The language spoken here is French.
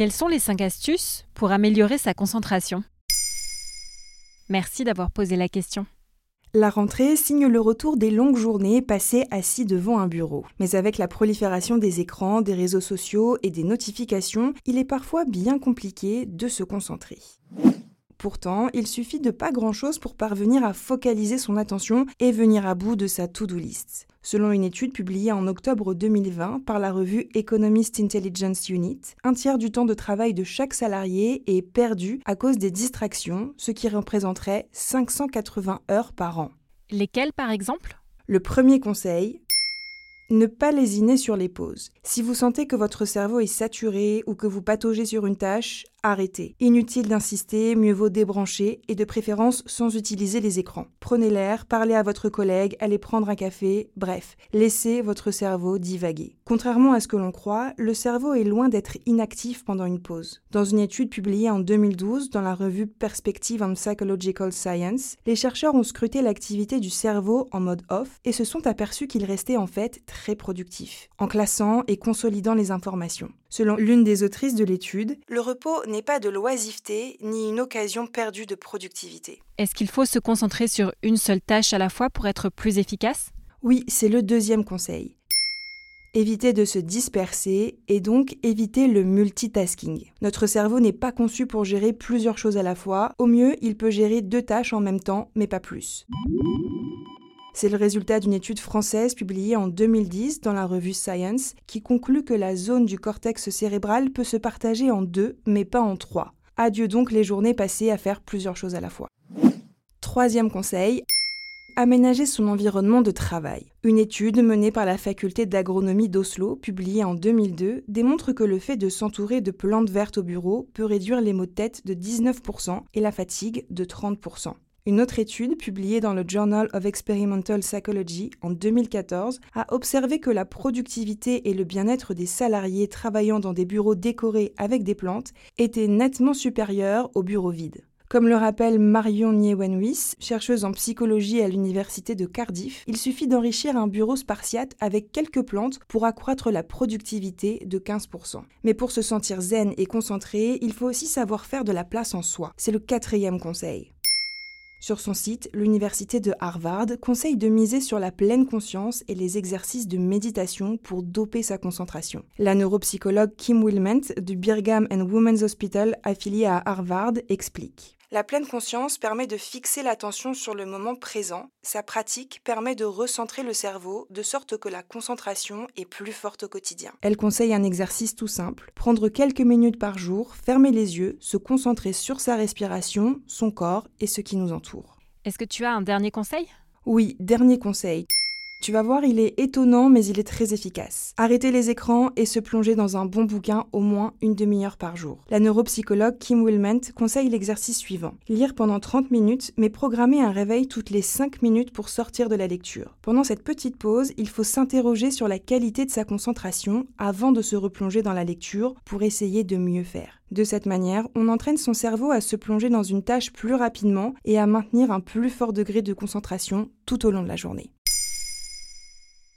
Quelles sont les 5 astuces pour améliorer sa concentration? Merci d'avoir posé la question. La rentrée signe le retour des longues journées passées assis devant un bureau. Mais avec la prolifération des écrans, des réseaux sociaux et des notifications, il est parfois bien compliqué de se concentrer. Pourtant, il suffit de pas grand-chose pour parvenir à focaliser son attention et venir à bout de sa to-do list. Selon une étude publiée en octobre 2020 par la revue Economist Intelligence Unit, un tiers du temps de travail de chaque salarié est perdu à cause des distractions, ce qui représenterait 580 heures par an. Lesquelles par exemple? Le premier conseil, ne pas lésiner sur les pauses. Si vous sentez que votre cerveau est saturé ou que vous pataugez sur une tâche, arrêtez. Inutile d'insister, mieux vaut débrancher et de préférence sans utiliser les écrans. Prenez l'air, parlez à votre collègue, allez prendre un café, bref, laissez votre cerveau divaguer. Contrairement à ce que l'on croit, le cerveau est loin d'être inactif pendant une pause. Dans une étude publiée en 2012 dans la revue Perspective on Psychological Science, les chercheurs ont scruté l'activité du cerveau en mode off et se sont aperçus qu'il restait en fait très productif, en classant et consolidant les informations. Selon l'une des autrices de l'étude, le repos n'est pas de l'oisiveté ni une occasion perdue de productivité. Est-ce qu'il faut se concentrer sur une seule tâche à la fois pour être plus efficace? Oui, c'est le deuxième conseil. Éviter de se disperser et donc éviter le multitasking. Notre cerveau n'est pas conçu pour gérer plusieurs choses à la fois. Au mieux, il peut gérer deux tâches en même temps, mais pas plus. C'est le résultat d'une étude française publiée en 2010 dans la revue Science qui conclut que la zone du cortex cérébral peut se partager en deux, mais pas en trois. Adieu donc les journées passées à faire plusieurs choses à la fois. Troisième conseil, aménager son environnement de travail. Une étude menée par la faculté d'agronomie d'Oslo, publiée en 2002, démontre que le fait de s'entourer de plantes vertes au bureau peut réduire les maux de tête de 19% et la fatigue de 30%. Une autre étude, publiée dans le Journal of Experimental Psychology en 2014, a observé que la productivité et le bien-être des salariés travaillant dans des bureaux décorés avec des plantes étaient nettement supérieurs aux bureaux vides. Comme le rappelle Marion Niewenhuis, chercheuse en psychologie à l'université de Cardiff, il suffit d'enrichir un bureau spartiate avec quelques plantes pour accroître la productivité de 15%. Mais pour se sentir zen et concentré, il faut aussi savoir faire de la place en soi. C'est le quatrième conseil. Sur son site, l'université de Harvard conseille de miser sur la pleine conscience et les exercices de méditation pour doper sa concentration. La neuropsychologue Kim Wilment du Brigham and Women's Hospital affilié à Harvard explique. La pleine conscience permet de fixer l'attention sur le moment présent. Sa pratique permet de recentrer le cerveau de sorte que la concentration est plus forte au quotidien. Elle conseille un exercice tout simple. Prendre quelques minutes par jour, fermer les yeux, se concentrer sur sa respiration, son corps et ce qui nous entoure. Est-ce que tu as un dernier conseil? Oui, dernier conseil. Tu vas voir, il est étonnant, mais il est très efficace. Arrêter les écrans et se plonger dans un bon bouquin au moins une demi-heure par jour. La neuropsychologue Kim Wilment conseille l'exercice suivant. Lire pendant 30 minutes, mais programmer un réveil toutes les 5 minutes pour sortir de la lecture. Pendant cette petite pause, il faut s'interroger sur la qualité de sa concentration avant de se replonger dans la lecture pour essayer de mieux faire. De cette manière, on entraîne son cerveau à se plonger dans une tâche plus rapidement et à maintenir un plus fort degré de concentration tout au long de la journée.